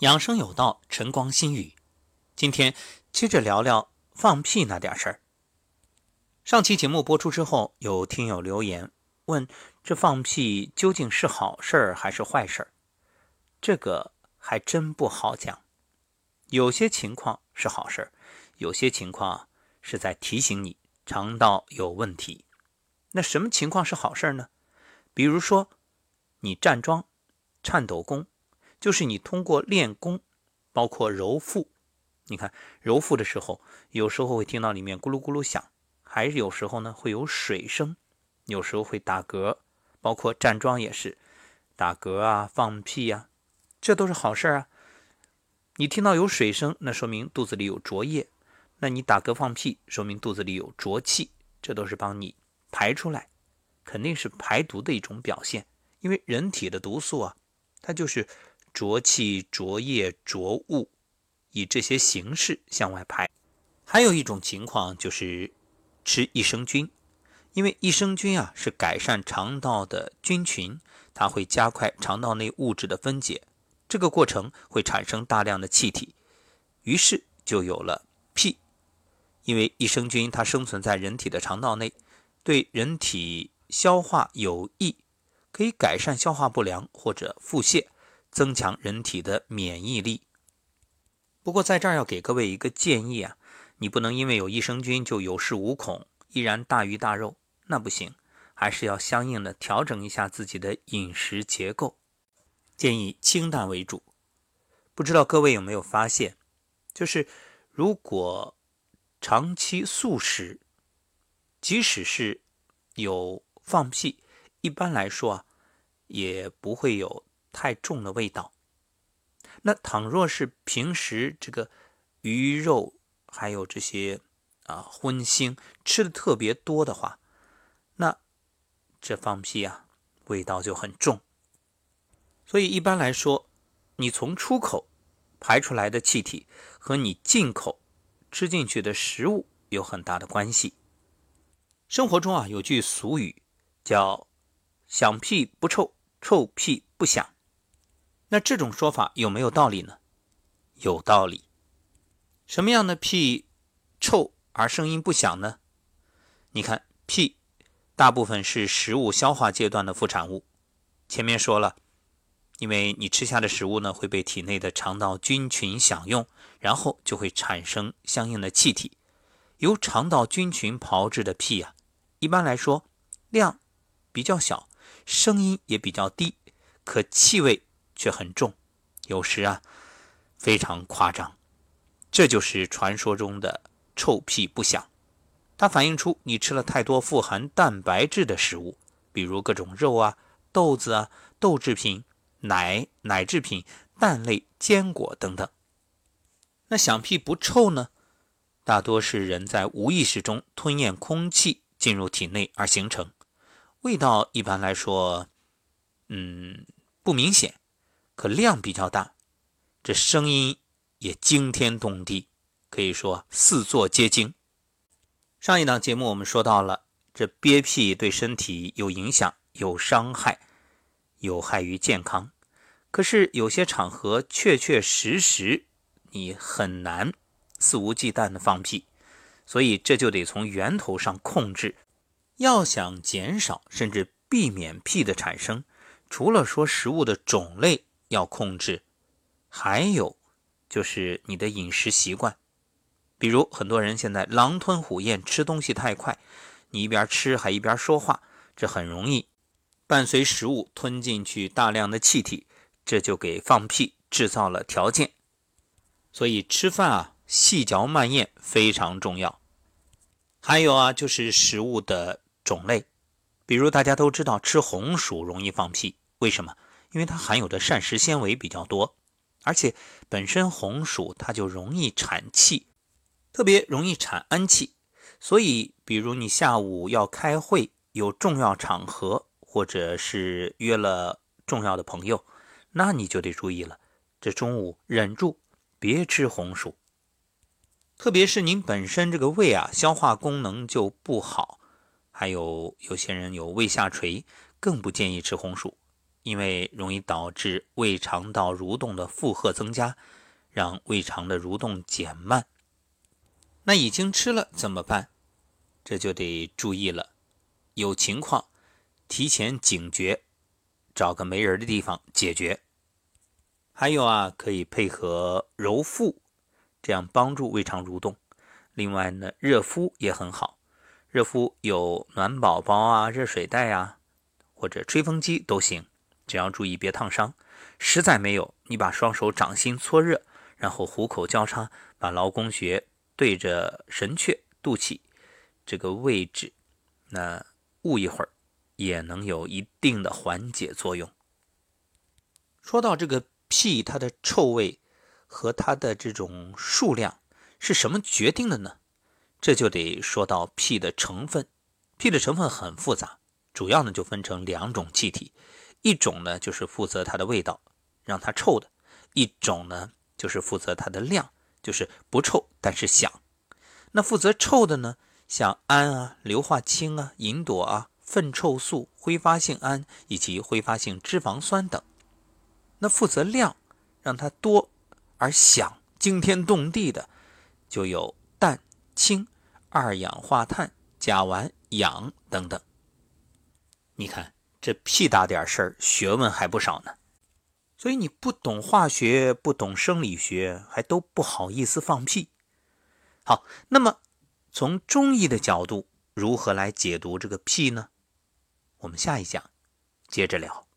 养生有道，晨光心语。今天接着聊聊放屁那点事儿。上期节目播出之后，有听友留言问：这放屁究竟是好事儿还是坏事儿？这个还真不好讲。有些情况是好事儿，有些情况是在提醒你肠道有问题。那什么情况是好事儿呢？比如说你站桩、颤抖功。就是你通过练功，包括揉腹，你看揉腹的时候，有时候会听到里面咕噜咕噜响，还是有时候呢会有水声，有时候会打嗝，包括站桩也是打嗝啊、放屁啊，这都是好事啊。你听到有水声，那说明肚子里有浊液；那你打嗝放屁，说明肚子里有浊气，这都是帮你排出来，肯定是排毒的一种表现。因为人体的毒素啊，它就是。浊气、浊液、浊物，以这些形式向外排。还有一种情况就是吃益生菌，因为益生菌啊是改善肠道的菌群，它会加快肠道内物质的分解，这个过程会产生大量的气体，于是就有了屁。因为益生菌它生存在人体的肠道内，对人体消化有益，可以改善消化不良或者腹泻。增强人体的免疫力。不过在这儿要给各位一个建议啊，你不能因为有益生菌就有恃无恐，依然大鱼大肉，那不行，还是要相应的调整一下自己的饮食结构，建议清淡为主。不知道各位有没有发现，就是如果长期素食，即使是有放屁，一般来说啊，也不会有。太重的味道。那倘若是平时这个鱼肉还有这些啊荤腥吃的特别多的话，那这放屁啊味道就很重。所以一般来说，你从出口排出来的气体和你进口吃进去的食物有很大的关系。生活中啊有句俗语叫“响屁不臭，臭屁不响”。那这种说法有没有道理呢？有道理。什么样的屁臭而声音不响呢？你看，屁大部分是食物消化阶段的副产物。前面说了，因为你吃下的食物呢会被体内的肠道菌群享用，然后就会产生相应的气体。由肠道菌群炮制的屁啊，一般来说量比较小，声音也比较低，可气味。却很重，有时啊非常夸张，这就是传说中的臭屁不响。它反映出你吃了太多富含蛋白质的食物，比如各种肉啊、豆子啊、豆制品、奶、奶制品、蛋类、坚果等等。那响屁不臭呢？大多是人在无意识中吞咽空气进入体内而形成，味道一般来说，嗯，不明显。可量比较大，这声音也惊天动地，可以说四座皆惊。上一档节目我们说到了，这憋屁对身体有影响、有伤害、有害于健康。可是有些场合确确实实你很难肆无忌惮的放屁，所以这就得从源头上控制。要想减少甚至避免屁的产生，除了说食物的种类，要控制，还有就是你的饮食习惯，比如很多人现在狼吞虎咽，吃东西太快，你一边吃还一边说话，这很容易伴随食物吞进去大量的气体，这就给放屁制造了条件。所以吃饭啊，细嚼慢咽非常重要。还有啊，就是食物的种类，比如大家都知道吃红薯容易放屁，为什么？因为它含有的膳食纤维比较多，而且本身红薯它就容易产气，特别容易产氨气，所以比如你下午要开会，有重要场合，或者是约了重要的朋友，那你就得注意了，这中午忍住别吃红薯。特别是您本身这个胃啊，消化功能就不好，还有有些人有胃下垂，更不建议吃红薯。因为容易导致胃肠道蠕动的负荷增加，让胃肠的蠕动减慢。那已经吃了怎么办？这就得注意了，有情况提前警觉，找个没人的地方解决。还有啊，可以配合揉腹，这样帮助胃肠蠕动。另外呢，热敷也很好，热敷有暖宝宝啊、热水袋啊，或者吹风机都行，只要注意别烫伤。实在没有，你把双手掌心搓热，然后虎口交叉，把劳宫穴对着神阙、肚脐这个位置，那捂一会儿，也能有一定的缓解作用。说到这个屁，它的臭味和它的这种数量。是什么决定的呢？这就得说到屁的成分。屁的成分很复杂，主要呢就分成两种气体，一种呢就是负责它的味道，让它臭的；一种呢就是负责它的量，就是不臭但是响。那负责臭的呢，像氨啊、硫化氢啊、吲哚啊、粪臭素、挥发性氨以及挥发性脂肪酸等。那负责量，让它多而响、惊天动地的。就有氮、氢、二氧化碳、甲烷、氧等等。你看这屁大点事儿，学问还不少呢。所以你不懂化学，不懂生理学，还都不好意思放屁。好，那么从中医的角度，如何来解读这个屁呢？我们下一讲接着聊。